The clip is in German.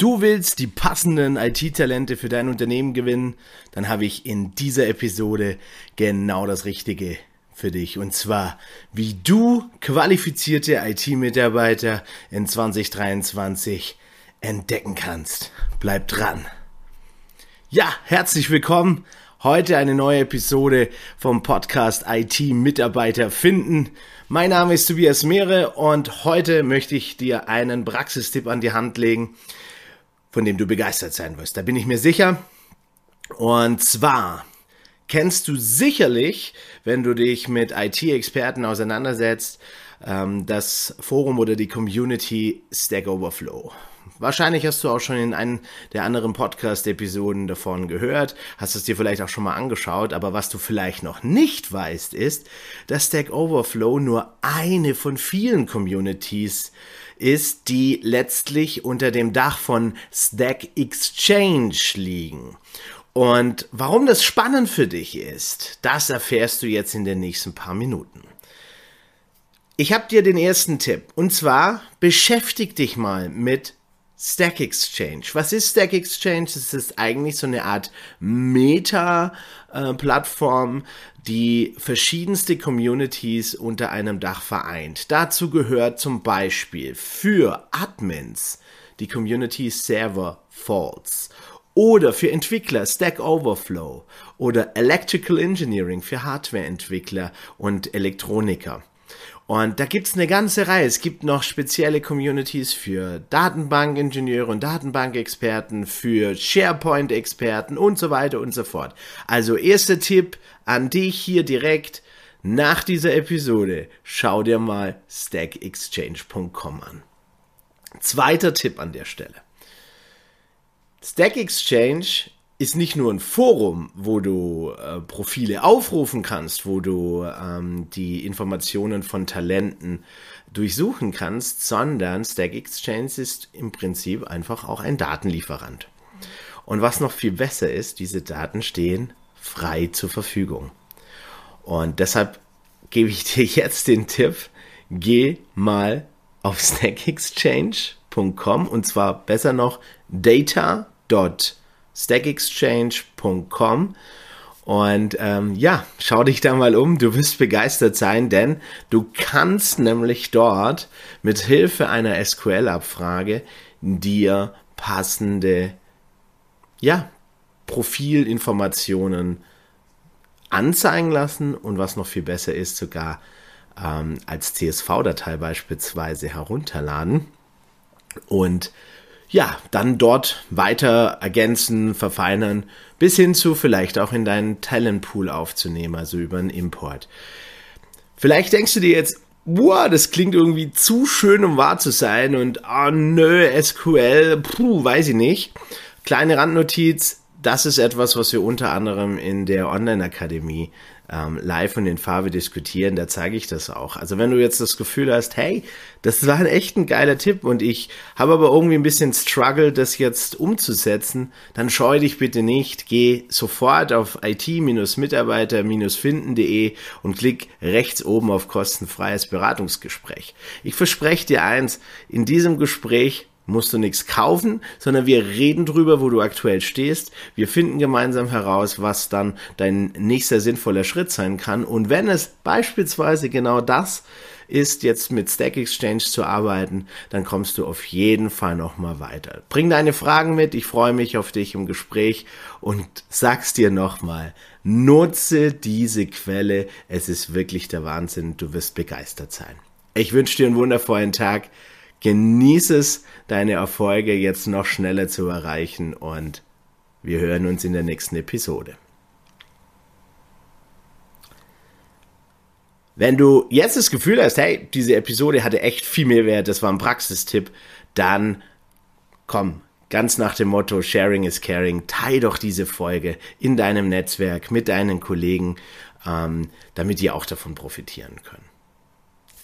Du willst die passenden IT-Talente für dein Unternehmen gewinnen? Dann habe ich in dieser Episode genau das Richtige für dich. Und zwar, wie du qualifizierte IT-Mitarbeiter in 2023 entdecken kannst. Bleib dran. Ja, herzlich willkommen. Heute eine neue Episode vom Podcast IT Mitarbeiter finden. Mein Name ist Tobias Mehre und heute möchte ich dir einen Praxistipp an die Hand legen, von dem du begeistert sein wirst. Da bin ich mir sicher. Und zwar kennst du sicherlich, wenn du dich mit IT-Experten auseinandersetzt, ähm, das Forum oder die Community Stack Overflow. Wahrscheinlich hast du auch schon in einem der anderen Podcast-Episoden davon gehört, hast es dir vielleicht auch schon mal angeschaut, aber was du vielleicht noch nicht weißt, ist, dass Stack Overflow nur eine von vielen Communities ist, die letztlich unter dem Dach von Stack Exchange liegen. Und warum das spannend für dich ist, das erfährst du jetzt in den nächsten paar Minuten. Ich habe dir den ersten Tipp. Und zwar beschäftig dich mal mit Stack Exchange. Was ist Stack Exchange? Es ist eigentlich so eine Art Meta-Plattform, die verschiedenste Communities unter einem Dach vereint. Dazu gehört zum Beispiel für Admins die Community Server Faults oder für Entwickler Stack Overflow oder Electrical Engineering für Hardwareentwickler und Elektroniker. Und da gibt's eine ganze Reihe. Es gibt noch spezielle Communities für Datenbankingenieure und Datenbankexperten, für SharePoint-Experten und so weiter und so fort. Also erster Tipp an dich hier direkt nach dieser Episode. Schau dir mal stackexchange.com an. Zweiter Tipp an der Stelle. Stack Exchange ist nicht nur ein Forum, wo du äh, Profile aufrufen kannst, wo du ähm, die Informationen von Talenten durchsuchen kannst, sondern Stack Exchange ist im Prinzip einfach auch ein Datenlieferant. Und was noch viel besser ist, diese Daten stehen frei zur Verfügung. Und deshalb gebe ich dir jetzt den Tipp, geh mal auf stackexchange.com und zwar besser noch data.com stackexchange.com. Und ähm, ja, schau dich da mal um, du wirst begeistert sein, denn du kannst nämlich dort mit Hilfe einer SQL-Abfrage dir passende ja, Profilinformationen anzeigen lassen und was noch viel besser ist, sogar ähm, als CSV-Datei beispielsweise herunterladen. Und ja, dann dort weiter ergänzen, verfeinern, bis hin zu vielleicht auch in deinen Talentpool aufzunehmen, also über einen Import. Vielleicht denkst du dir jetzt, boah, das klingt irgendwie zu schön, um wahr zu sein und, oh nö, SQL, puh, weiß ich nicht. Kleine Randnotiz, das ist etwas, was wir unter anderem in der Online-Akademie ähm, live und in Farbe diskutieren, da zeige ich das auch. Also wenn du jetzt das Gefühl hast, hey, das war ein echt ein geiler Tipp und ich habe aber irgendwie ein bisschen Struggle, das jetzt umzusetzen, dann scheu dich bitte nicht, geh sofort auf it-mitarbeiter-finden.de und klick rechts oben auf kostenfreies Beratungsgespräch. Ich verspreche dir eins, in diesem Gespräch musst du nichts kaufen, sondern wir reden drüber, wo du aktuell stehst. Wir finden gemeinsam heraus, was dann dein nächster sinnvoller Schritt sein kann. Und wenn es beispielsweise genau das ist, jetzt mit Stack Exchange zu arbeiten, dann kommst du auf jeden Fall nochmal weiter. Bring deine Fragen mit. Ich freue mich auf dich im Gespräch und sag's dir nochmal. Nutze diese Quelle. Es ist wirklich der Wahnsinn. Du wirst begeistert sein. Ich wünsche dir einen wundervollen Tag. Genieße es, deine Erfolge jetzt noch schneller zu erreichen und wir hören uns in der nächsten Episode. Wenn du jetzt das Gefühl hast, hey, diese Episode hatte echt viel mehr Wert, das war ein Praxistipp, dann komm, ganz nach dem Motto Sharing is Caring, teile doch diese Folge in deinem Netzwerk mit deinen Kollegen, ähm, damit die auch davon profitieren können.